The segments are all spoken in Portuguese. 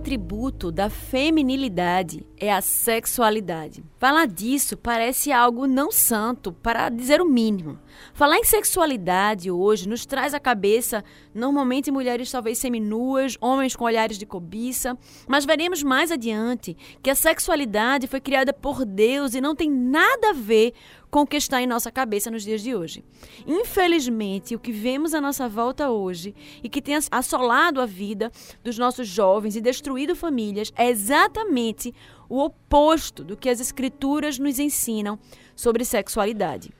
atributo da feminilidade é a sexualidade. Falar disso parece algo não santo, para dizer o mínimo. Falar em sexualidade hoje nos traz à cabeça, normalmente, mulheres talvez seminuas, homens com olhares de cobiça, mas veremos mais adiante que a sexualidade foi criada por Deus e não tem nada a ver com o que está em nossa cabeça nos dias de hoje. Infelizmente, o que vemos à nossa volta hoje e que tem assolado a vida dos nossos jovens e destruído famílias é exatamente o oposto do que as escrituras nos ensinam sobre sexualidade.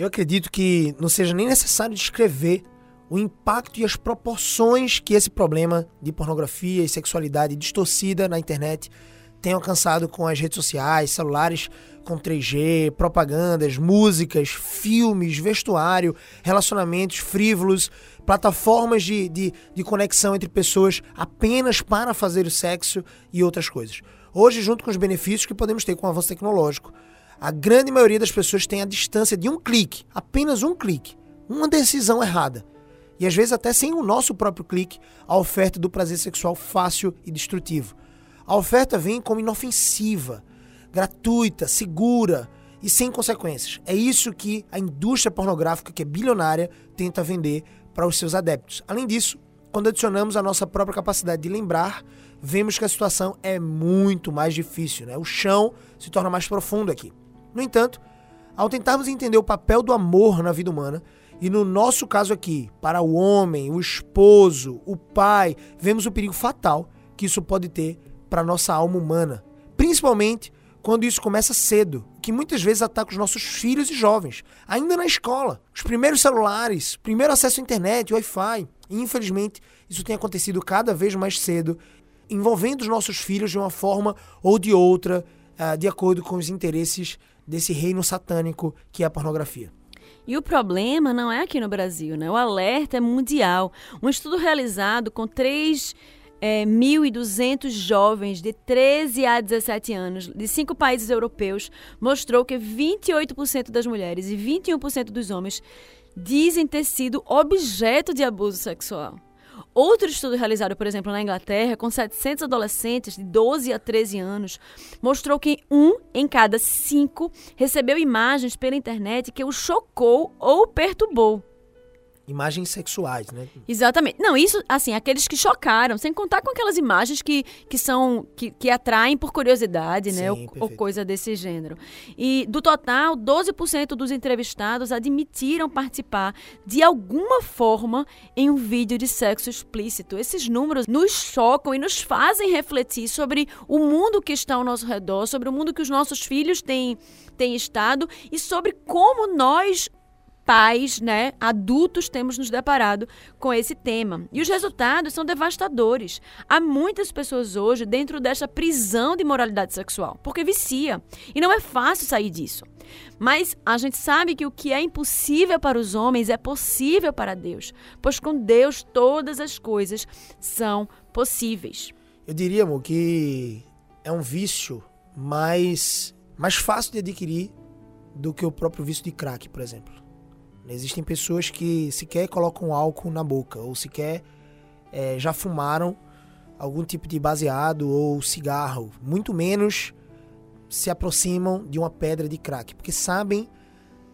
Eu acredito que não seja nem necessário descrever o impacto e as proporções que esse problema de pornografia e sexualidade distorcida na internet tem alcançado com as redes sociais, celulares com 3G, propagandas, músicas, filmes, vestuário, relacionamentos frívolos, plataformas de, de, de conexão entre pessoas apenas para fazer o sexo e outras coisas. Hoje, junto com os benefícios que podemos ter com o avanço tecnológico, a grande maioria das pessoas tem a distância de um clique, apenas um clique, uma decisão errada. E às vezes até sem o nosso próprio clique, a oferta do prazer sexual fácil e destrutivo. A oferta vem como inofensiva, gratuita, segura e sem consequências. É isso que a indústria pornográfica, que é bilionária, tenta vender para os seus adeptos. Além disso, quando adicionamos a nossa própria capacidade de lembrar, vemos que a situação é muito mais difícil. Né? O chão se torna mais profundo aqui. No entanto, ao tentarmos entender o papel do amor na vida humana, e no nosso caso aqui, para o homem, o esposo, o pai, vemos o perigo fatal que isso pode ter para a nossa alma humana. Principalmente quando isso começa cedo, que muitas vezes ataca os nossos filhos e jovens, ainda na escola. Os primeiros celulares, primeiro acesso à internet, Wi-Fi. Infelizmente, isso tem acontecido cada vez mais cedo, envolvendo os nossos filhos de uma forma ou de outra, uh, de acordo com os interesses desse reino satânico que é a pornografia. E o problema não é aqui no Brasil, né? O alerta é mundial. Um estudo realizado com três é, 1.200 jovens de 13 a 17 anos de cinco países europeus mostrou que 28% das mulheres e 21% dos homens dizem ter sido objeto de abuso sexual. Outro estudo realizado, por exemplo, na Inglaterra, com 700 adolescentes de 12 a 13 anos, mostrou que um em cada cinco recebeu imagens pela internet que o chocou ou perturbou imagens sexuais, né? Exatamente. Não, isso, assim, aqueles que chocaram, sem contar com aquelas imagens que, que são, que, que atraem por curiosidade, né? Sim, ou, ou, coisa desse gênero. E do total, 12% dos entrevistados admitiram participar de alguma forma em um vídeo de sexo explícito. Esses números nos chocam e nos fazem refletir sobre o mundo que está ao nosso redor, sobre o mundo que os nossos filhos têm, têm estado e sobre como nós pais, né, adultos temos nos deparado com esse tema. E os resultados são devastadores. Há muitas pessoas hoje dentro desta prisão de moralidade sexual, porque vicia. E não é fácil sair disso. Mas a gente sabe que o que é impossível para os homens é possível para Deus, pois com Deus todas as coisas são possíveis. Eu diria, amor, que é um vício mais, mais fácil de adquirir do que o próprio vício de crack, por exemplo. Existem pessoas que sequer colocam álcool na boca, ou sequer é, já fumaram algum tipo de baseado ou cigarro, muito menos se aproximam de uma pedra de crack, porque sabem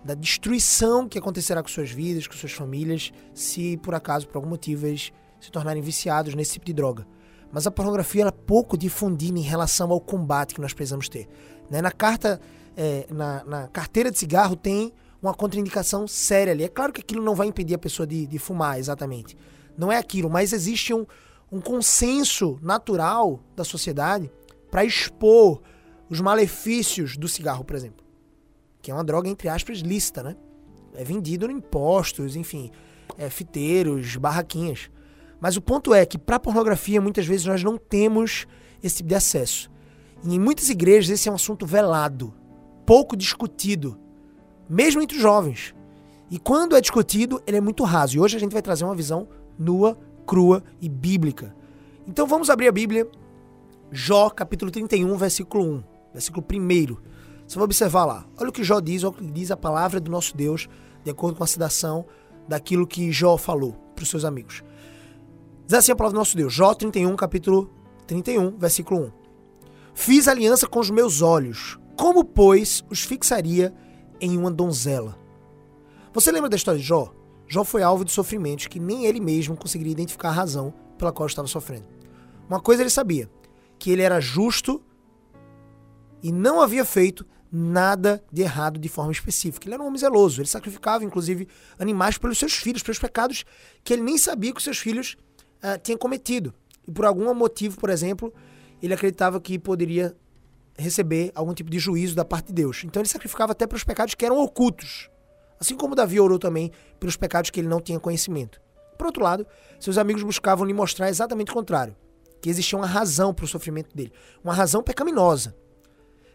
da destruição que acontecerá com suas vidas, com suas famílias, se por acaso, por algum motivo, eles se tornarem viciados nesse tipo de droga. Mas a pornografia ela é pouco difundida em relação ao combate que nós precisamos ter. Né? Na carta, é, na, na carteira de cigarro tem uma contraindicação séria ali. É claro que aquilo não vai impedir a pessoa de, de fumar, exatamente. Não é aquilo, mas existe um, um consenso natural da sociedade para expor os malefícios do cigarro, por exemplo. Que é uma droga, entre aspas, lícita, né? É vendido em impostos, enfim, é, fiteiros, barraquinhas. Mas o ponto é que para pornografia, muitas vezes nós não temos esse tipo de acesso. E em muitas igrejas esse é um assunto velado, pouco discutido mesmo entre os jovens. E quando é discutido, ele é muito raso. E hoje a gente vai trazer uma visão nua, crua e bíblica. Então vamos abrir a Bíblia, Jó, capítulo 31, versículo 1, versículo 1. Você vai observar lá. Olha o que Jó diz, olha o que diz a palavra do nosso Deus, de acordo com a citação daquilo que Jó falou para os seus amigos. Diz assim a palavra do nosso Deus, Jó 31, capítulo 31, versículo 1. Fiz aliança com os meus olhos. Como, pois, os fixaria em uma donzela? Você lembra da história de Jó? Jó foi alvo de sofrimentos que nem ele mesmo conseguiria identificar a razão pela qual estava sofrendo. Uma coisa ele sabia, que ele era justo e não havia feito nada de errado de forma específica. Ele era um homem zeloso, ele sacrificava inclusive animais pelos seus filhos, pelos pecados que ele nem sabia que os seus filhos uh, tinham cometido. E por algum motivo, por exemplo, ele acreditava que poderia receber algum tipo de juízo da parte de Deus. Então ele sacrificava até pelos pecados que eram ocultos. Assim como Davi orou também pelos pecados que ele não tinha conhecimento. Por outro lado, seus amigos buscavam lhe mostrar exatamente o contrário, que existia uma razão para o sofrimento dele, uma razão pecaminosa.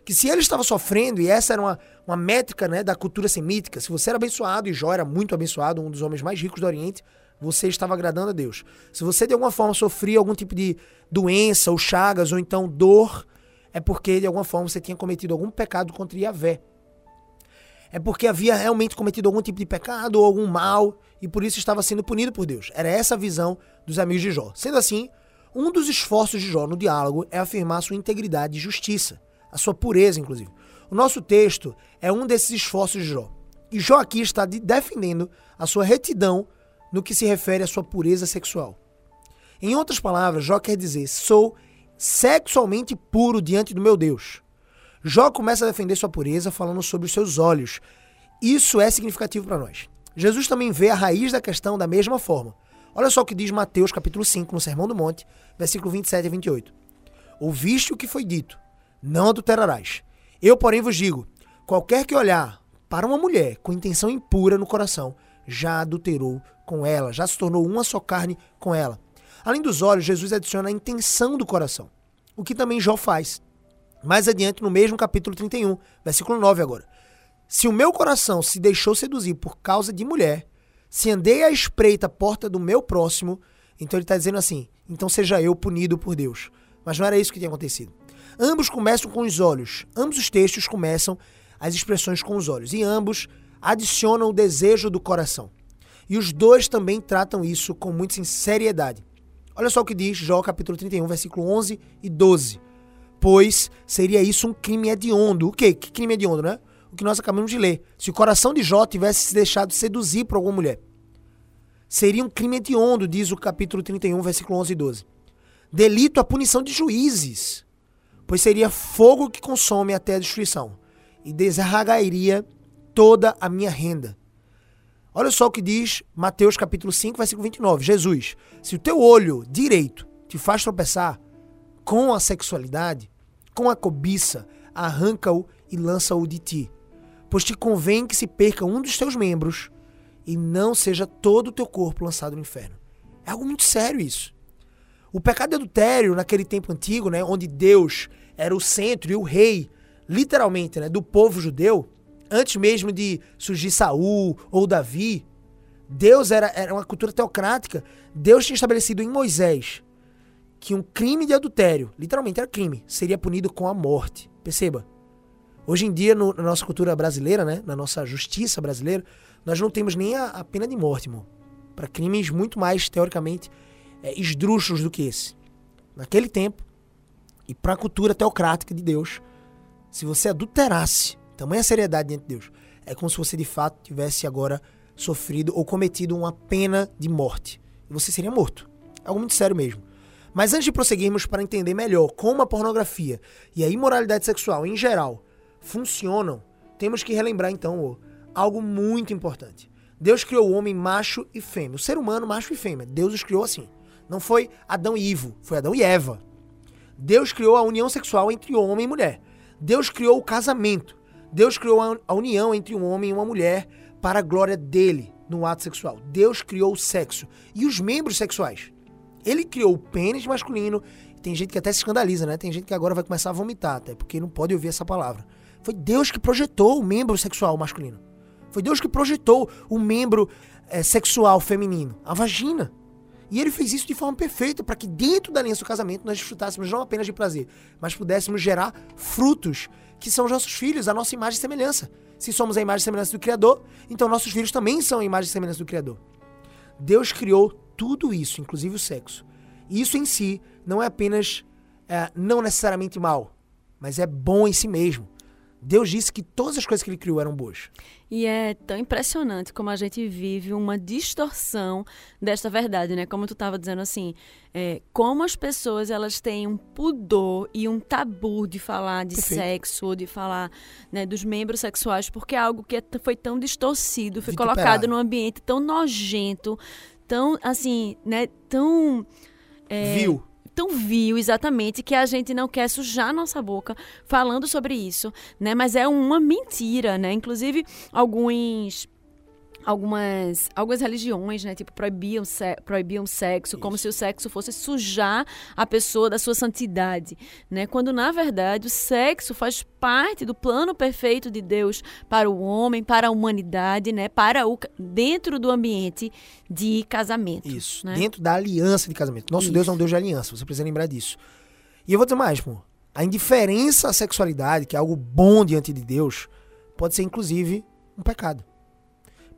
Que se ele estava sofrendo, e essa era uma, uma métrica né, da cultura semítica, se você era abençoado, e Jó era muito abençoado, um dos homens mais ricos do Oriente, você estava agradando a Deus. Se você de alguma forma sofria algum tipo de doença, ou chagas, ou então dor, é porque de alguma forma você tinha cometido algum pecado contra Yahvé é porque havia realmente cometido algum tipo de pecado ou algum mal e por isso estava sendo punido por Deus. Era essa a visão dos amigos de Jó. Sendo assim, um dos esforços de Jó no diálogo é afirmar sua integridade e justiça, a sua pureza, inclusive. O nosso texto é um desses esforços de Jó. E Jó aqui está defendendo a sua retidão no que se refere à sua pureza sexual. Em outras palavras, Jó quer dizer: sou sexualmente puro diante do meu Deus. Jó começa a defender sua pureza falando sobre os seus olhos. Isso é significativo para nós. Jesus também vê a raiz da questão da mesma forma. Olha só o que diz Mateus capítulo 5, no Sermão do Monte, versículo 27 a 28. Ouviste o que foi dito, não adulterarás. Eu, porém, vos digo, qualquer que olhar para uma mulher com intenção impura no coração, já adulterou com ela, já se tornou uma só carne com ela. Além dos olhos, Jesus adiciona a intenção do coração, o que também Jó faz. Mais adiante, no mesmo capítulo 31, versículo 9 agora. Se o meu coração se deixou seduzir por causa de mulher, se andei à espreita a porta do meu próximo, então ele está dizendo assim: então seja eu punido por Deus. Mas não era isso que tinha acontecido. Ambos começam com os olhos. Ambos os textos começam as expressões com os olhos. E ambos adicionam o desejo do coração. E os dois também tratam isso com muita seriedade. Olha só o que diz Jó capítulo 31, versículo 11 e 12 pois seria isso um crime hediondo. O quê? Que crime hediondo, né? O que nós acabamos de ler. Se o coração de Jó tivesse se deixado seduzir por alguma mulher. Seria um crime hediondo, diz o capítulo 31, versículo 11 e 12. Delito a punição de juízes, pois seria fogo que consome até a destruição, e desarraigaria toda a minha renda. Olha só o que diz Mateus capítulo 5, versículo 29. Jesus, se o teu olho direito te faz tropeçar com a sexualidade, com a cobiça, arranca-o e lança-o de ti. Pois te convém que se perca um dos teus membros e não seja todo o teu corpo lançado no inferno. É algo muito sério isso. O pecado de adultério, naquele tempo antigo, né, onde Deus era o centro e o rei, literalmente, né, do povo judeu, antes mesmo de surgir Saul ou Davi, Deus era, era uma cultura teocrática. Deus tinha estabelecido em Moisés que um crime de adultério, literalmente era crime, seria punido com a morte. Perceba. Hoje em dia, no, na nossa cultura brasileira, né, na nossa justiça brasileira, nós não temos nem a, a pena de morte, irmão. Para crimes muito mais, teoricamente, é, esdrúxulos do que esse. Naquele tempo, e para a cultura teocrática de Deus, se você adulterasse, tamanha seriedade diante de Deus, é como se você de fato tivesse agora sofrido ou cometido uma pena de morte. E você seria morto. É algo muito sério mesmo. Mas antes de prosseguirmos para entender melhor como a pornografia e a imoralidade sexual em geral funcionam, temos que relembrar então algo muito importante. Deus criou o homem macho e fêmea, o ser humano macho e fêmea. Deus os criou assim. Não foi Adão e Ivo, foi Adão e Eva. Deus criou a união sexual entre homem e mulher. Deus criou o casamento. Deus criou a união entre um homem e uma mulher para a glória dele no ato sexual. Deus criou o sexo e os membros sexuais. Ele criou o pênis masculino. Tem gente que até se escandaliza, né? Tem gente que agora vai começar a vomitar, até porque não pode ouvir essa palavra. Foi Deus que projetou o membro sexual masculino. Foi Deus que projetou o membro é, sexual feminino, a vagina. E ele fez isso de forma perfeita para que dentro da aliança do casamento nós desfrutássemos não apenas de prazer, mas pudéssemos gerar frutos que são os nossos filhos, a nossa imagem e semelhança. Se somos a imagem e semelhança do Criador, então nossos filhos também são a imagem e semelhança do Criador. Deus criou tudo isso, inclusive o sexo. E isso em si não é apenas é, não necessariamente mal, mas é bom em si mesmo. Deus disse que todas as coisas que ele criou eram boas. E é tão impressionante como a gente vive uma distorção desta verdade, né? Como tu estava dizendo assim, é, como as pessoas elas têm um pudor e um tabu de falar de Perfeito. sexo, de falar né, dos membros sexuais, porque é algo que é foi tão distorcido, foi colocado num ambiente tão nojento, tão assim, né? Tão é, vil tão vil, exatamente, que a gente não quer sujar nossa boca falando sobre isso, né? Mas é uma mentira, né? Inclusive, alguns algumas, algumas religiões, né, tipo, proibiam, se, proibiam sexo, Isso. como se o sexo fosse sujar a pessoa da sua santidade, né? Quando na verdade o sexo faz parte do plano perfeito de Deus para o homem, para a humanidade, né, para o dentro do ambiente de casamento. Isso, né? dentro da aliança de casamento. Nosso Isso. Deus é um Deus de aliança, você precisa lembrar disso. E eu vou dizer mais, pô. A indiferença à sexualidade, que é algo bom diante de Deus, pode ser inclusive um pecado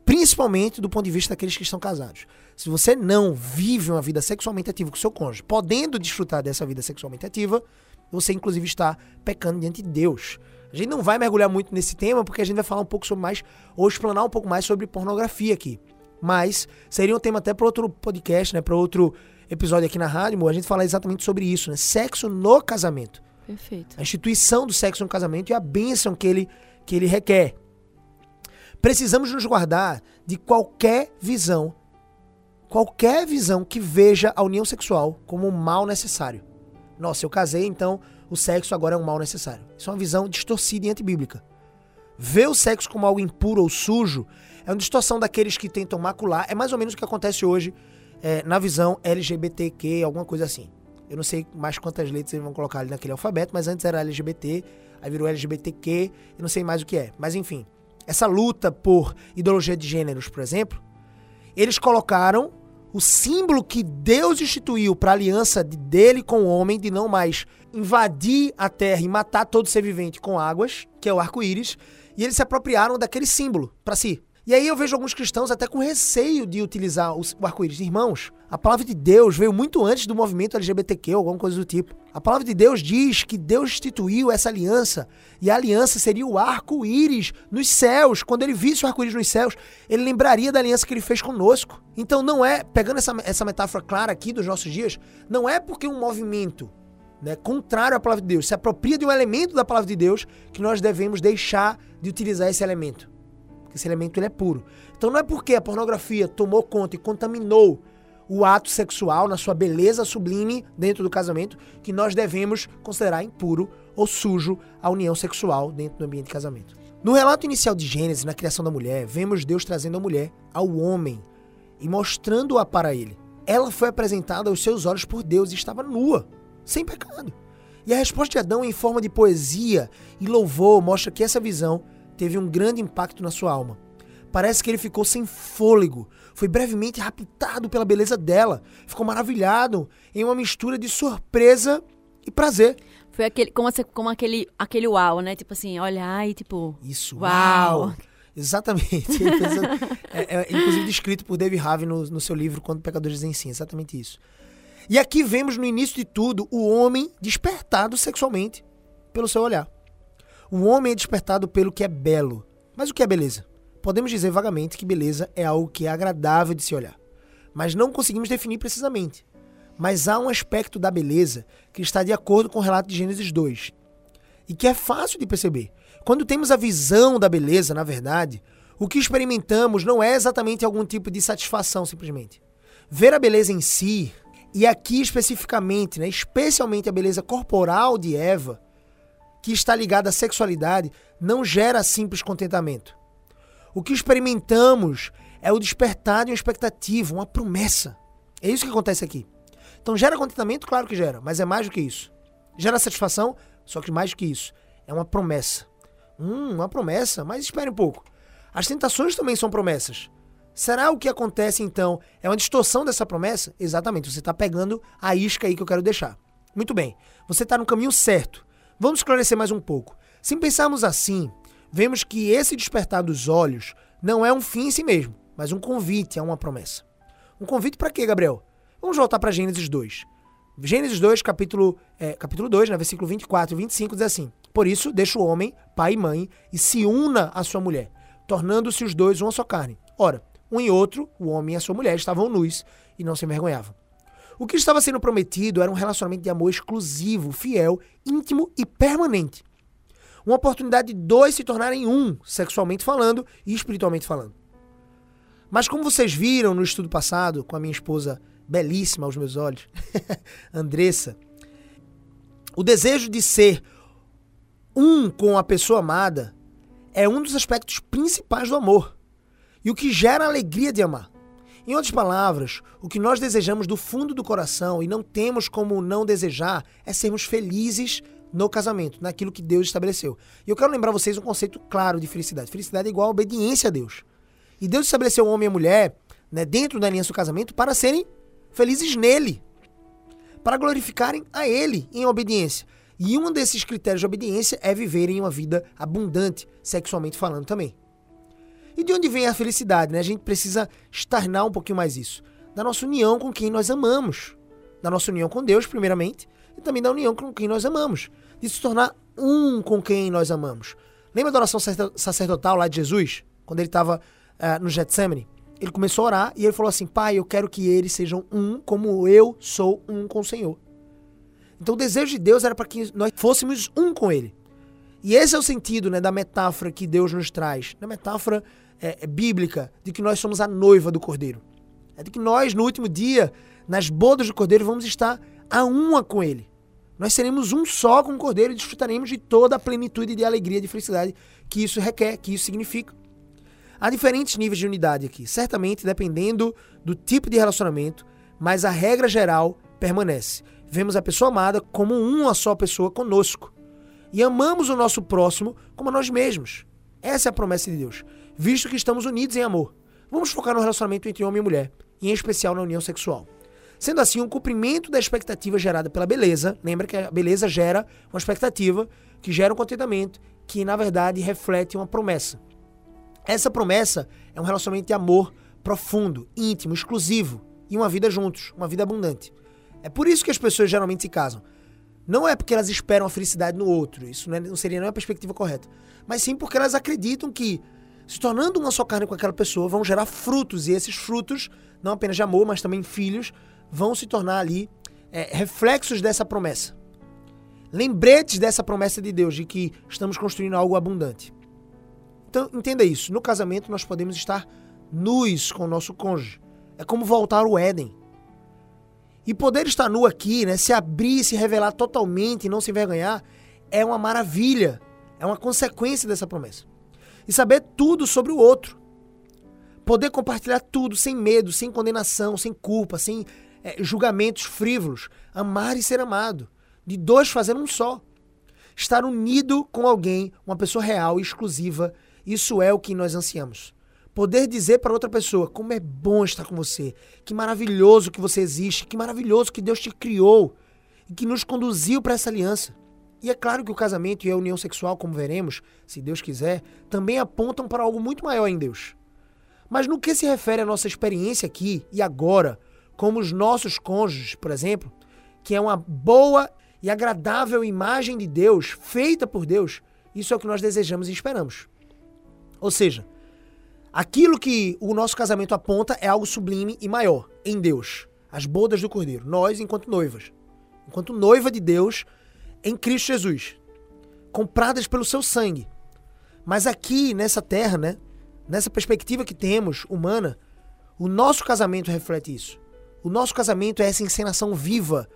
principalmente do ponto de vista daqueles que estão casados. Se você não vive uma vida sexualmente ativa com seu cônjuge, podendo desfrutar dessa vida sexualmente ativa, você inclusive está pecando diante de Deus. A gente não vai mergulhar muito nesse tema porque a gente vai falar um pouco sobre mais ou explanar um pouco mais sobre pornografia aqui. Mas seria um tema até para outro podcast, né, para outro episódio aqui na rádio, a gente falar exatamente sobre isso, né? Sexo no casamento. Perfeito. A instituição do sexo no casamento e a bênção que ele que ele requer. Precisamos nos guardar de qualquer visão, qualquer visão que veja a união sexual como um mal necessário. Nossa, eu casei, então o sexo agora é um mal necessário. Isso é uma visão distorcida e antibíblica. Ver o sexo como algo impuro ou sujo é uma distorção daqueles que tentam macular. É mais ou menos o que acontece hoje é, na visão LGBTQ, alguma coisa assim. Eu não sei mais quantas letras eles vão colocar ali naquele alfabeto, mas antes era LGBT, aí virou LGBTQ, eu não sei mais o que é. Mas enfim, essa luta por ideologia de gêneros, por exemplo, eles colocaram o símbolo que Deus instituiu para a aliança dele com o homem de não mais invadir a terra e matar todo ser vivente com águas, que é o arco-íris, e eles se apropriaram daquele símbolo para si. E aí eu vejo alguns cristãos até com receio de utilizar o arco-íris. Irmãos, a palavra de Deus veio muito antes do movimento LGBTQ ou alguma coisa do tipo. A palavra de Deus diz que Deus instituiu essa aliança e a aliança seria o arco-íris nos céus. Quando ele visse o arco-íris nos céus, ele lembraria da aliança que ele fez conosco. Então não é, pegando essa, essa metáfora clara aqui dos nossos dias, não é porque um movimento né, contrário à palavra de Deus se apropria de um elemento da palavra de Deus que nós devemos deixar de utilizar esse elemento esse elemento ele é puro. Então não é porque a pornografia tomou conta e contaminou o ato sexual na sua beleza sublime dentro do casamento que nós devemos considerar impuro ou sujo a união sexual dentro do ambiente de casamento. No relato inicial de Gênesis, na criação da mulher, vemos Deus trazendo a mulher ao homem e mostrando-a para ele. Ela foi apresentada aos seus olhos por Deus e estava nua, sem pecado. E a resposta de Adão, em forma de poesia e louvor, mostra que essa visão teve um grande impacto na sua alma. Parece que ele ficou sem fôlego, foi brevemente raptado pela beleza dela, ficou maravilhado em uma mistura de surpresa e prazer. Foi aquele, como, como aquele, aquele uau, né? Tipo assim, olhar e tipo. Isso, uau! uau. Exatamente. é, é, inclusive descrito por David Harvey no, no seu livro Quando Pecadores Sim, exatamente isso. E aqui vemos no início de tudo o homem despertado sexualmente pelo seu olhar. O homem é despertado pelo que é belo. Mas o que é beleza? Podemos dizer vagamente que beleza é algo que é agradável de se olhar, mas não conseguimos definir precisamente. Mas há um aspecto da beleza que está de acordo com o relato de Gênesis 2 e que é fácil de perceber. Quando temos a visão da beleza, na verdade, o que experimentamos não é exatamente algum tipo de satisfação simplesmente. Ver a beleza em si, e aqui especificamente, né, especialmente a beleza corporal de Eva, que está ligada à sexualidade não gera simples contentamento. O que experimentamos é o despertar de uma expectativa, uma promessa. É isso que acontece aqui. Então gera contentamento? Claro que gera, mas é mais do que isso. Gera satisfação? Só que mais do que isso. É uma promessa. Hum, uma promessa? Mas espere um pouco. As tentações também são promessas. Será o que acontece então é uma distorção dessa promessa? Exatamente, você está pegando a isca aí que eu quero deixar. Muito bem, você está no caminho certo. Vamos esclarecer mais um pouco. Se pensarmos assim, vemos que esse despertar dos olhos não é um fim em si mesmo, mas um convite a uma promessa. Um convite para quê, Gabriel? Vamos voltar para Gênesis 2. Gênesis 2, capítulo, é, capítulo 2, né, versículo 24 e 25, diz assim: Por isso, deixa o homem, pai e mãe, e se una à sua mulher, tornando-se os dois uma só carne. Ora, um e outro, o homem e a sua mulher, estavam nus e não se envergonhavam. O que estava sendo prometido era um relacionamento de amor exclusivo, fiel, íntimo e permanente. Uma oportunidade de dois se tornarem um, sexualmente falando e espiritualmente falando. Mas como vocês viram no estudo passado, com a minha esposa belíssima aos meus olhos, Andressa, o desejo de ser um com a pessoa amada é um dos aspectos principais do amor e o que gera a alegria de amar. Em outras palavras, o que nós desejamos do fundo do coração e não temos como não desejar é sermos felizes no casamento, naquilo que Deus estabeleceu. E eu quero lembrar vocês um conceito claro de felicidade. Felicidade é igual a obediência a Deus. E Deus estabeleceu o homem e a mulher né, dentro da aliança do casamento para serem felizes nele, para glorificarem a Ele em obediência. E um desses critérios de obediência é viverem uma vida abundante, sexualmente falando também. E de onde vem a felicidade? Né? A gente precisa externar um pouquinho mais isso. Da nossa união com quem nós amamos. Da nossa união com Deus, primeiramente, e também da união com quem nós amamos. De se tornar um com quem nós amamos. Lembra da oração sacerdotal lá de Jesus? Quando ele estava uh, no Getsemane? Ele começou a orar e ele falou assim: Pai, eu quero que eles sejam um como eu sou um com o Senhor. Então o desejo de Deus era para que nós fôssemos um com Ele. E esse é o sentido né, da metáfora que Deus nos traz. Na metáfora é, bíblica de que nós somos a noiva do Cordeiro. É de que nós, no último dia, nas bodas do Cordeiro, vamos estar a uma com Ele. Nós seremos um só com o Cordeiro e desfrutaremos de toda a plenitude de alegria e de felicidade que isso requer, que isso significa. Há diferentes níveis de unidade aqui, certamente dependendo do tipo de relacionamento, mas a regra geral permanece. Vemos a pessoa amada como uma só pessoa conosco. E amamos o nosso próximo como a nós mesmos. Essa é a promessa de Deus visto que estamos unidos em amor. Vamos focar no relacionamento entre homem e mulher, e em especial na união sexual. Sendo assim, um cumprimento da expectativa gerada pela beleza, lembra que a beleza gera uma expectativa, que gera um contentamento, que na verdade reflete uma promessa. Essa promessa é um relacionamento de amor profundo, íntimo, exclusivo e uma vida juntos, uma vida abundante. É por isso que as pessoas geralmente se casam. Não é porque elas esperam a felicidade no outro, isso não, é, não seria nem a perspectiva correta, mas sim porque elas acreditam que se tornando uma só carne com aquela pessoa, vão gerar frutos. E esses frutos, não apenas de amor, mas também filhos, vão se tornar ali é, reflexos dessa promessa. Lembretes dessa promessa de Deus, de que estamos construindo algo abundante. Então, entenda isso. No casamento, nós podemos estar nus com o nosso cônjuge. É como voltar ao Éden. E poder estar nu aqui, né, se abrir, se revelar totalmente e não se envergonhar, é uma maravilha. É uma consequência dessa promessa e saber tudo sobre o outro. Poder compartilhar tudo sem medo, sem condenação, sem culpa, sem é, julgamentos frívolos. Amar e ser amado. De dois fazendo um só. Estar unido com alguém, uma pessoa real e exclusiva, isso é o que nós ansiamos. Poder dizer para outra pessoa como é bom estar com você, que maravilhoso que você existe, que maravilhoso que Deus te criou e que nos conduziu para essa aliança. E é claro que o casamento e a união sexual, como veremos, se Deus quiser, também apontam para algo muito maior em Deus. Mas no que se refere à nossa experiência aqui e agora, como os nossos cônjuges, por exemplo, que é uma boa e agradável imagem de Deus, feita por Deus, isso é o que nós desejamos e esperamos. Ou seja, aquilo que o nosso casamento aponta é algo sublime e maior em Deus. As bodas do Cordeiro, nós enquanto noivas. Enquanto noiva de Deus, em Cristo Jesus, compradas pelo seu sangue. Mas aqui nessa terra, né, nessa perspectiva que temos humana, o nosso casamento reflete isso. O nosso casamento é essa encenação viva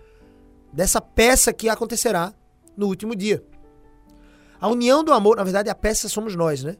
dessa peça que acontecerá no último dia. A união do amor, na verdade, a peça somos nós, né?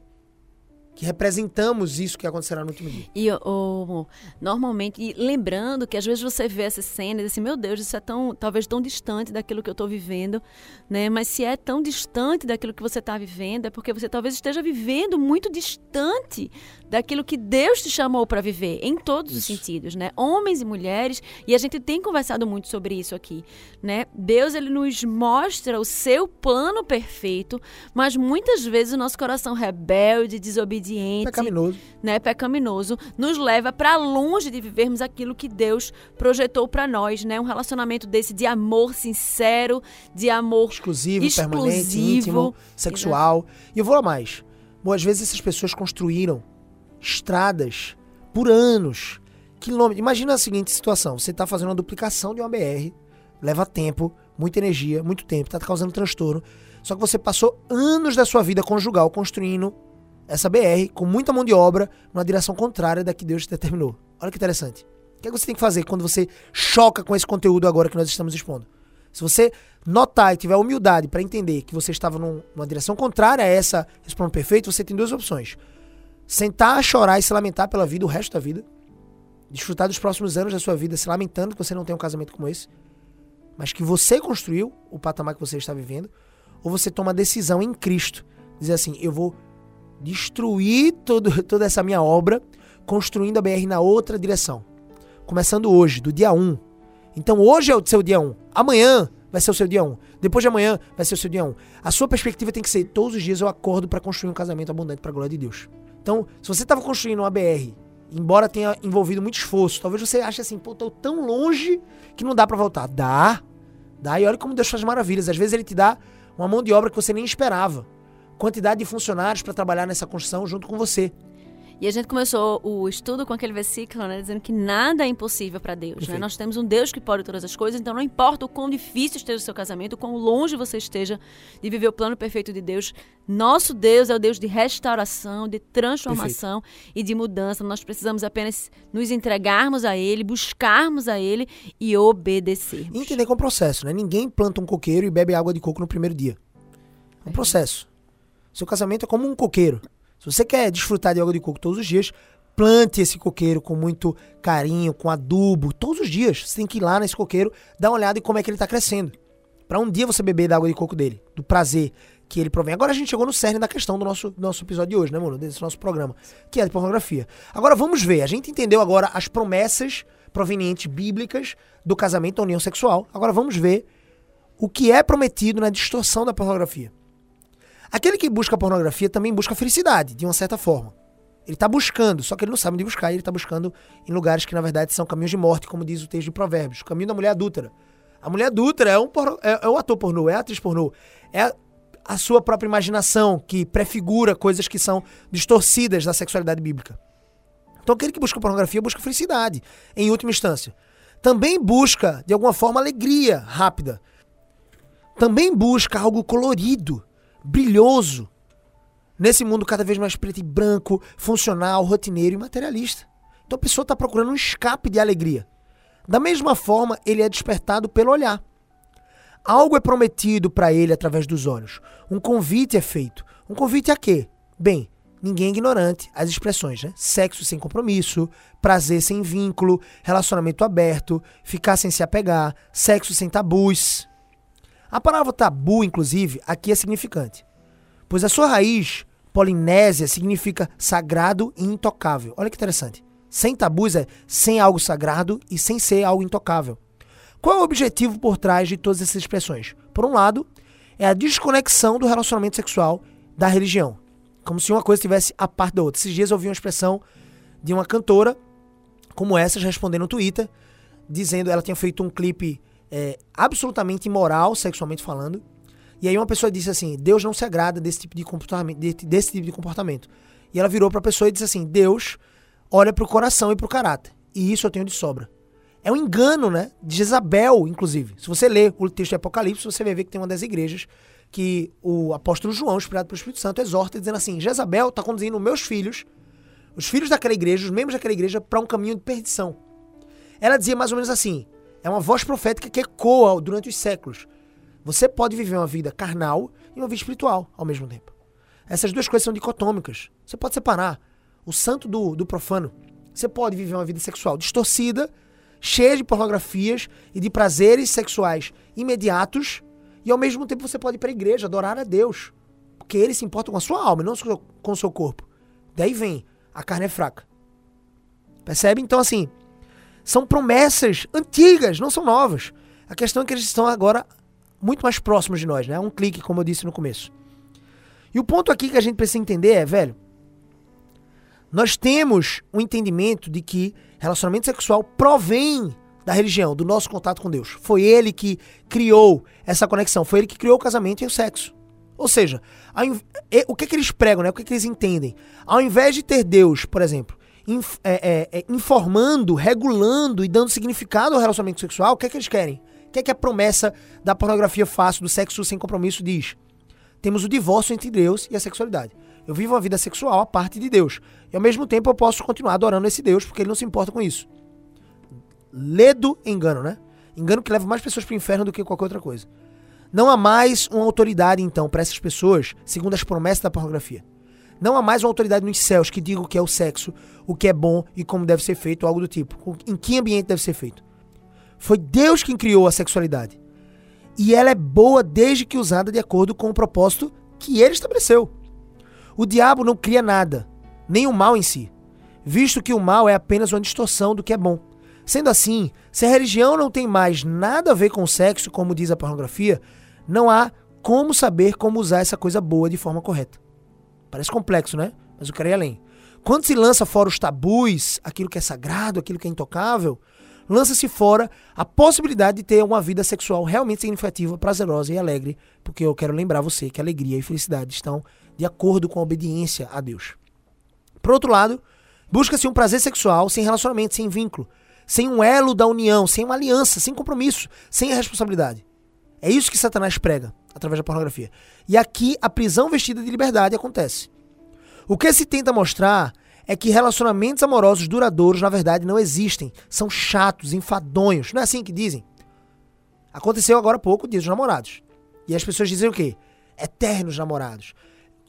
Que representamos isso que acontecerá no último dia. E oh, normalmente, e lembrando que às vezes você vê essa cena e diz assim, meu Deus, isso é tão, talvez tão distante daquilo que eu estou vivendo, né? Mas se é tão distante daquilo que você está vivendo, é porque você talvez esteja vivendo muito distante daquilo que Deus te chamou para viver, em todos isso. os sentidos, né? Homens e mulheres, e a gente tem conversado muito sobre isso aqui, né? Deus, ele nos mostra o seu plano perfeito, mas muitas vezes o nosso coração rebelde, desobediente, pecaminoso, né? Pecaminoso, nos leva para longe de vivermos aquilo que Deus projetou para nós, né? Um relacionamento desse de amor sincero, de amor exclusivo, exclusivo permanente, íntimo, sexual. Exato. E eu vou a mais. Boas vezes essas pessoas construíram estradas por anos, quilômetros. Imagina a seguinte situação: você está fazendo uma duplicação de uma BR, leva tempo, muita energia, muito tempo, está causando transtorno. Só que você passou anos da sua vida conjugal construindo essa BR com muita mão de obra numa direção contrária da que Deus determinou. Olha que interessante. O que, é que você tem que fazer quando você choca com esse conteúdo agora que nós estamos expondo? Se você notar e tiver humildade para entender que você estava num, numa direção contrária a essa, esse plano perfeito, você tem duas opções. Sentar, chorar e se lamentar pela vida o resto da vida. Desfrutar dos próximos anos da sua vida se lamentando que você não tem um casamento como esse. Mas que você construiu o patamar que você está vivendo. Ou você toma a decisão em Cristo. Dizer assim, eu vou destruir todo, toda essa minha obra, construindo a BR na outra direção. Começando hoje, do dia 1. Então hoje é o seu dia 1. Amanhã vai ser o seu dia 1. Depois de amanhã vai ser o seu dia 1. A sua perspectiva tem que ser: todos os dias eu acordo para construir um casamento abundante para a glória de Deus. Então, se você estava construindo uma BR, embora tenha envolvido muito esforço, talvez você ache assim, pô, tô tão longe que não dá para voltar. Dá. Dá. E olha como Deus faz maravilhas. Às vezes ele te dá uma mão de obra que você nem esperava. Quantidade de funcionários para trabalhar nessa construção junto com você. E a gente começou o estudo com aquele versículo, né, dizendo que nada é impossível para Deus. Né? Nós temos um Deus que pode todas as coisas, então não importa o quão difícil esteja o seu casamento, o quão longe você esteja de viver o plano perfeito de Deus, nosso Deus é o Deus de restauração, de transformação Perfeito. e de mudança. Nós precisamos apenas nos entregarmos a Ele, buscarmos a Ele e obedecermos. E entender que é um processo, né? Ninguém planta um coqueiro e bebe água de coco no primeiro dia. É um processo. Seu casamento é como um coqueiro. Se você quer desfrutar de água de coco todos os dias, plante esse coqueiro com muito carinho, com adubo, todos os dias. Você tem que ir lá nesse coqueiro, dar uma olhada em como é que ele está crescendo. Para um dia você beber da água de coco dele, do prazer que ele provém. Agora a gente chegou no cerne da questão do nosso, do nosso episódio de hoje, né, mano? Desse nosso programa, que é de pornografia. Agora vamos ver. A gente entendeu agora as promessas provenientes bíblicas do casamento da união sexual. Agora vamos ver o que é prometido na distorção da pornografia. Aquele que busca pornografia também busca felicidade, de uma certa forma. Ele está buscando, só que ele não sabe onde buscar, ele está buscando em lugares que na verdade são caminhos de morte, como diz o texto de Provérbios. O caminho da mulher adúltera. A mulher adúltera é um, porno, é, é um ator pornô, é atriz pornô. É a, a sua própria imaginação que prefigura coisas que são distorcidas da sexualidade bíblica. Então aquele que busca pornografia busca felicidade, em última instância. Também busca, de alguma forma, alegria rápida. Também busca algo colorido brilhoso, nesse mundo cada vez mais preto e branco, funcional, rotineiro e materialista. Então a pessoa está procurando um escape de alegria. Da mesma forma, ele é despertado pelo olhar. Algo é prometido para ele através dos olhos. Um convite é feito. Um convite a quê? Bem, ninguém é ignorante as expressões, né? Sexo sem compromisso, prazer sem vínculo, relacionamento aberto, ficar sem se apegar, sexo sem tabus. A palavra tabu, inclusive, aqui é significante, pois a sua raiz polinésia significa sagrado e intocável. Olha que interessante. Sem tabus é sem algo sagrado e sem ser algo intocável. Qual é o objetivo por trás de todas essas expressões? Por um lado, é a desconexão do relacionamento sexual da religião, como se uma coisa estivesse a parte da outra. Esses dias eu ouvi uma expressão de uma cantora como essa respondendo no Twitter, dizendo ela tinha feito um clipe é, absolutamente imoral, sexualmente falando. E aí uma pessoa disse assim: Deus não se agrada desse tipo de comportamento. Desse tipo de comportamento. E ela virou para a pessoa e disse assim: Deus olha para o coração e para o caráter. E isso eu tenho de sobra. É um engano, né? De Jezabel, inclusive. Se você ler o texto de Apocalipse, você vai ver que tem uma das igrejas que o apóstolo João, inspirado pelo Espírito Santo, exorta dizendo assim: Jezabel está conduzindo meus filhos, os filhos daquela igreja, os membros daquela igreja, para um caminho de perdição. Ela dizia mais ou menos assim: é uma voz profética que ecoa durante os séculos. Você pode viver uma vida carnal e uma vida espiritual ao mesmo tempo. Essas duas coisas são dicotômicas. Você pode separar o santo do, do profano. Você pode viver uma vida sexual distorcida, cheia de pornografias e de prazeres sexuais imediatos, e ao mesmo tempo você pode ir para a igreja adorar a Deus, porque ele se importa com a sua alma, não com o seu corpo. Daí vem a carne é fraca. Percebe? Então, assim, são promessas antigas, não são novas. A questão é que eles estão agora muito mais próximos de nós, né? É um clique, como eu disse no começo. E o ponto aqui que a gente precisa entender é, velho, nós temos um entendimento de que relacionamento sexual provém da religião, do nosso contato com Deus. Foi ele que criou essa conexão, foi ele que criou o casamento e o sexo. Ou seja, o que, é que eles pregam, né? o que, é que eles entendem? Ao invés de ter Deus, por exemplo, inf é, é, é, informando, regulando e dando significado ao relacionamento sexual, o que é que eles querem? O que é que a promessa da pornografia fácil, do sexo sem compromisso diz? Temos o divórcio entre Deus e a sexualidade. Eu vivo uma vida sexual à parte de Deus. E ao mesmo tempo eu posso continuar adorando esse Deus porque ele não se importa com isso. Ledo engano, né? Engano que leva mais pessoas para o inferno do que qualquer outra coisa. Não há mais uma autoridade, então, para essas pessoas, segundo as promessas da pornografia. Não há mais uma autoridade nos céus que diga o que é o sexo, o que é bom e como deve ser feito, algo do tipo. Em que ambiente deve ser feito. Foi Deus quem criou a sexualidade. E ela é boa desde que usada de acordo com o propósito que ele estabeleceu. O diabo não cria nada, nem o mal em si, visto que o mal é apenas uma distorção do que é bom. Sendo assim, se a religião não tem mais nada a ver com o sexo, como diz a pornografia, não há como saber como usar essa coisa boa de forma correta. Parece complexo, né? Mas eu quero ir além. Quando se lança fora os tabus, aquilo que é sagrado, aquilo que é intocável, lança-se fora a possibilidade de ter uma vida sexual realmente significativa, prazerosa e alegre, porque eu quero lembrar você que alegria e felicidade estão de acordo com a obediência a Deus. Por outro lado, busca-se um prazer sexual sem relacionamento, sem vínculo, sem um elo da união, sem uma aliança, sem compromisso, sem a responsabilidade. É isso que Satanás prega através da pornografia. E aqui a prisão vestida de liberdade acontece. O que se tenta mostrar é que relacionamentos amorosos duradouros, na verdade, não existem. São chatos, enfadonhos. Não é assim que dizem? Aconteceu agora há pouco o dia dos namorados. E as pessoas dizem o quê? Eternos namorados.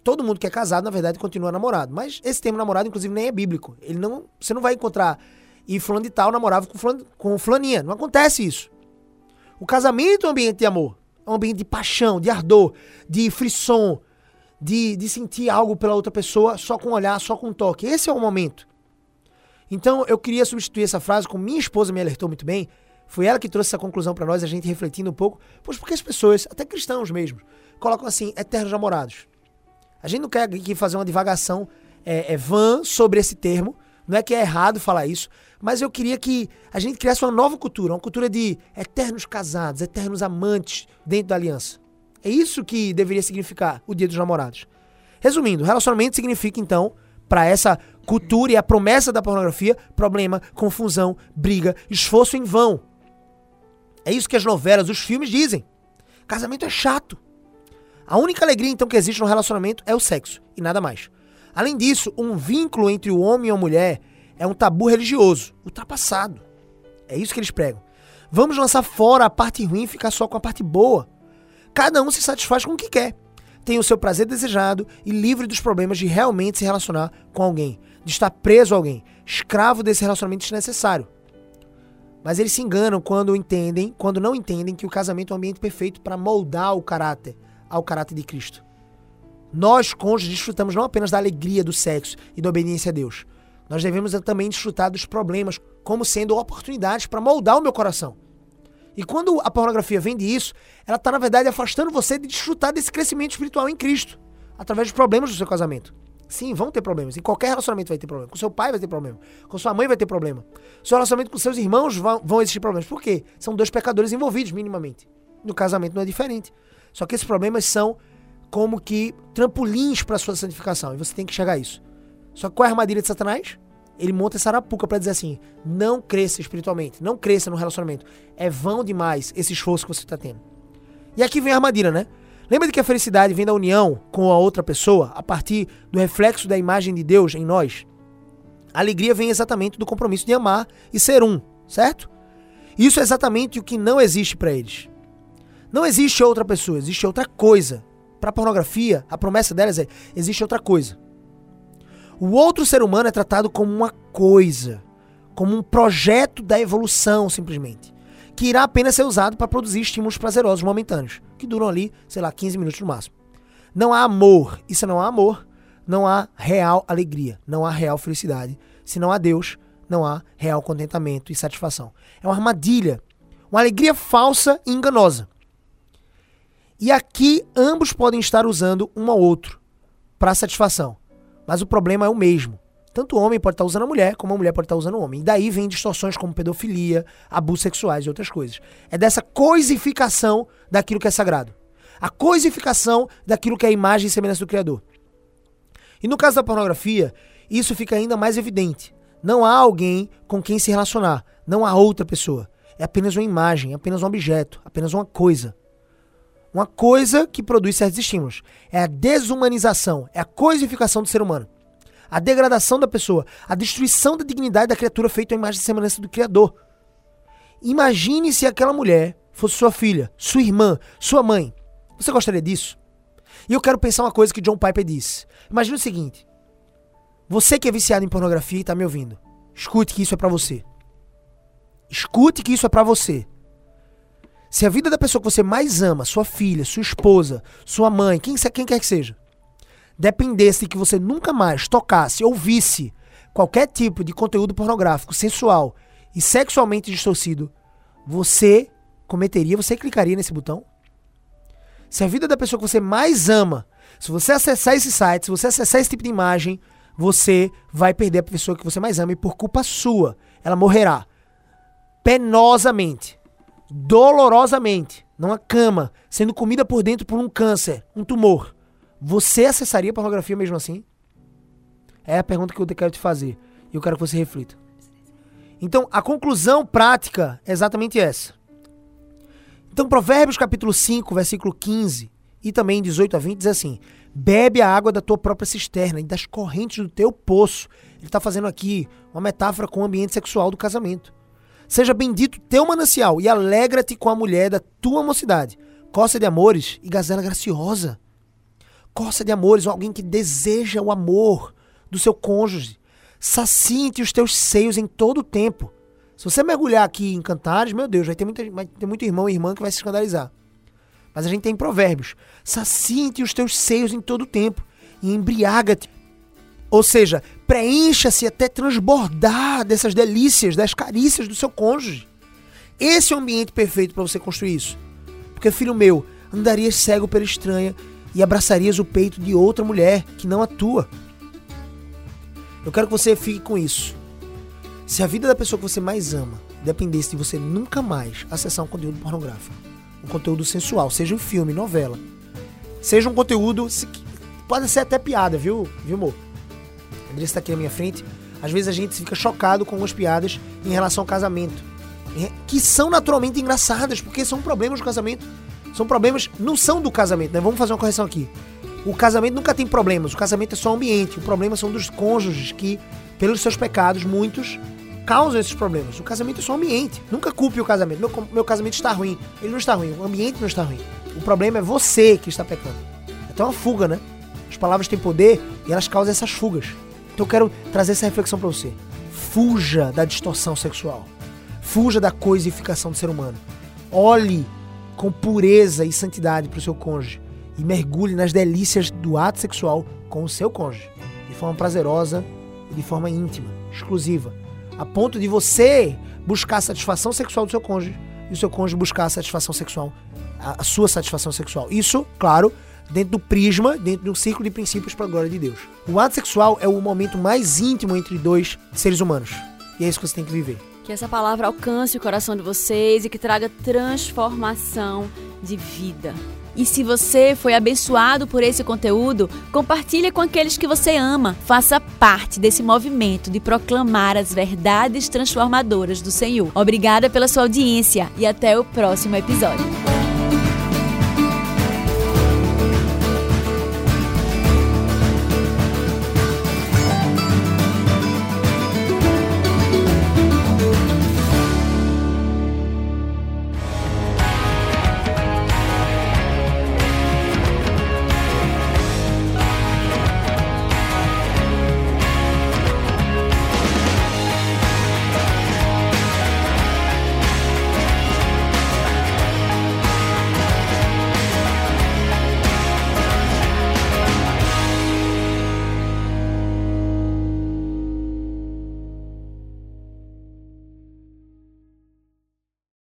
Todo mundo que é casado, na verdade, continua namorado. Mas esse termo namorado, inclusive, nem é bíblico. Ele não, você não vai encontrar. E fulano de tal namorava com, fulano, com fulaninha. Não acontece isso. O casamento é um ambiente de amor. É um ambiente de paixão, de ardor, de frisson, de, de sentir algo pela outra pessoa só com olhar, só com toque. Esse é o momento. Então eu queria substituir essa frase com minha esposa me alertou muito bem. Foi ela que trouxe essa conclusão para nós, a gente refletindo um pouco. Pois porque as pessoas, até cristãos mesmo, colocam assim, eternos namorados. A gente não quer aqui fazer uma divagação é, é vã sobre esse termo. Não é que é errado falar isso, mas eu queria que a gente criasse uma nova cultura, uma cultura de eternos casados, eternos amantes dentro da aliança. É isso que deveria significar o Dia dos Namorados. Resumindo, relacionamento significa então, para essa cultura e a promessa da pornografia, problema, confusão, briga, esforço em vão. É isso que as novelas, os filmes dizem. Casamento é chato. A única alegria então que existe no relacionamento é o sexo e nada mais. Além disso, um vínculo entre o homem e a mulher é um tabu religioso, ultrapassado. É isso que eles pregam. Vamos lançar fora a parte ruim e ficar só com a parte boa. Cada um se satisfaz com o que quer. Tem o seu prazer desejado e livre dos problemas de realmente se relacionar com alguém, de estar preso a alguém, escravo desse relacionamento desnecessário. Mas eles se enganam quando entendem, quando não entendem que o casamento é um ambiente perfeito para moldar o caráter ao caráter de Cristo. Nós, cônjuges, desfrutamos não apenas da alegria do sexo e da obediência a Deus. Nós devemos também desfrutar dos problemas como sendo oportunidades para moldar o meu coração. E quando a pornografia vende isso, ela está, na verdade, afastando você de desfrutar desse crescimento espiritual em Cristo, através dos problemas do seu casamento. Sim, vão ter problemas. Em qualquer relacionamento vai ter problema. Com seu pai vai ter problema. Com sua mãe vai ter problema. Seu relacionamento com seus irmãos vão, vão existir problemas. Por quê? São dois pecadores envolvidos, minimamente. No casamento não é diferente. Só que esses problemas são como que trampolins para sua santificação. E você tem que chegar a isso. Só que qual é a armadilha de Satanás? ele monta essa arapuca para dizer assim: não cresça espiritualmente, não cresça no relacionamento. É vão demais esse esforço que você está tendo. E aqui vem a armadilha, né? Lembra de que a felicidade vem da união com a outra pessoa, a partir do reflexo da imagem de Deus em nós? A alegria vem exatamente do compromisso de amar e ser um, certo? Isso é exatamente o que não existe para eles. Não existe outra pessoa, existe outra coisa. Para a pornografia, a promessa delas é: existe outra coisa. O outro ser humano é tratado como uma coisa, como um projeto da evolução, simplesmente, que irá apenas ser usado para produzir estímulos prazerosos momentâneos, que duram ali, sei lá, 15 minutos no máximo. Não há amor. Isso não há amor. não há real alegria, não há real felicidade. Se não há Deus, não há real contentamento e satisfação. É uma armadilha, uma alegria falsa e enganosa. E aqui ambos podem estar usando um ao outro para satisfação. Mas o problema é o mesmo. Tanto o homem pode estar usando a mulher, como a mulher pode estar usando o homem. E daí vem distorções como pedofilia, abusos sexuais e outras coisas. É dessa coisificação daquilo que é sagrado. A coisificação daquilo que é a imagem e semelhança do Criador. E no caso da pornografia, isso fica ainda mais evidente. Não há alguém com quem se relacionar. Não há outra pessoa. É apenas uma imagem, é apenas um objeto, apenas uma coisa. Uma coisa que produz certos estímulos. É a desumanização, é a coisificação do ser humano. A degradação da pessoa, a destruição da dignidade da criatura feita à imagem e semelhança do Criador. Imagine se aquela mulher fosse sua filha, sua irmã, sua mãe. Você gostaria disso? E eu quero pensar uma coisa que John Piper disse. Imagine o seguinte: você que é viciado em pornografia e está me ouvindo, escute que isso é para você. Escute que isso é para você. Se a vida da pessoa que você mais ama, sua filha, sua esposa, sua mãe, quem, quem quer que seja, dependesse de que você nunca mais tocasse ou visse qualquer tipo de conteúdo pornográfico, sensual e sexualmente distorcido, você cometeria, você clicaria nesse botão? Se a vida da pessoa que você mais ama, se você acessar esse site, se você acessar esse tipo de imagem, você vai perder a pessoa que você mais ama e por culpa sua, ela morrerá penosamente dolorosamente, numa cama, sendo comida por dentro por um câncer, um tumor, você acessaria a pornografia mesmo assim? É a pergunta que eu quero te fazer. E eu quero que você reflita. Então, a conclusão prática é exatamente essa. Então, Provérbios capítulo 5, versículo 15 e também 18 a 20 diz assim: Bebe a água da tua própria cisterna e das correntes do teu poço. Ele está fazendo aqui uma metáfora com o ambiente sexual do casamento. Seja bendito teu manancial e alegra-te com a mulher da tua mocidade. Coça de amores e gazela graciosa. Coça de amores, alguém que deseja o amor do seu cônjuge. Sacinte os teus seios em todo o tempo. Se você mergulhar aqui em cantares, meu Deus, vai ter, muita, vai ter muito irmão e irmã que vai se escandalizar. Mas a gente tem provérbios. Sacinte os teus seios em todo o tempo e embriaga-te ou seja, preencha-se até transbordar dessas delícias, das carícias do seu cônjuge. Esse é o ambiente perfeito para você construir isso. Porque, filho meu, andarias cego pela estranha e abraçarias o peito de outra mulher que não a tua. Eu quero que você fique com isso. Se a vida da pessoa que você mais ama dependesse de você nunca mais acessar um conteúdo pornográfico, um conteúdo sensual, seja um filme, novela, seja um conteúdo. Pode ser até piada, viu, viu, amor? Andressa está aqui na minha frente. Às vezes a gente fica chocado com algumas piadas em relação ao casamento. Que são naturalmente engraçadas, porque são problemas do casamento. São problemas, não são do casamento, né? Vamos fazer uma correção aqui. O casamento nunca tem problemas, o casamento é só ambiente. O problema são dos cônjuges que, pelos seus pecados, muitos causam esses problemas. O casamento é só ambiente. Nunca culpe o casamento. Meu, meu casamento está ruim. Ele não está ruim, o ambiente não está ruim. O problema é você que está pecando. É até uma fuga, né? As palavras têm poder e elas causam essas fugas. Então eu quero trazer essa reflexão para você. Fuja da distorção sexual. Fuja da coisificação do ser humano. Olhe com pureza e santidade para o seu cônjuge e mergulhe nas delícias do ato sexual com o seu cônjuge, de forma prazerosa e de forma íntima, exclusiva, a ponto de você buscar a satisfação sexual do seu cônjuge e o seu cônjuge buscar a satisfação sexual, a, a sua satisfação sexual. Isso, claro, dentro do prisma, dentro de um círculo de princípios para a glória de Deus. O ato sexual é o momento mais íntimo entre dois seres humanos. E é isso que você tem que viver. Que essa palavra alcance o coração de vocês e que traga transformação de vida. E se você foi abençoado por esse conteúdo, compartilhe com aqueles que você ama. Faça parte desse movimento de proclamar as verdades transformadoras do Senhor. Obrigada pela sua audiência e até o próximo episódio.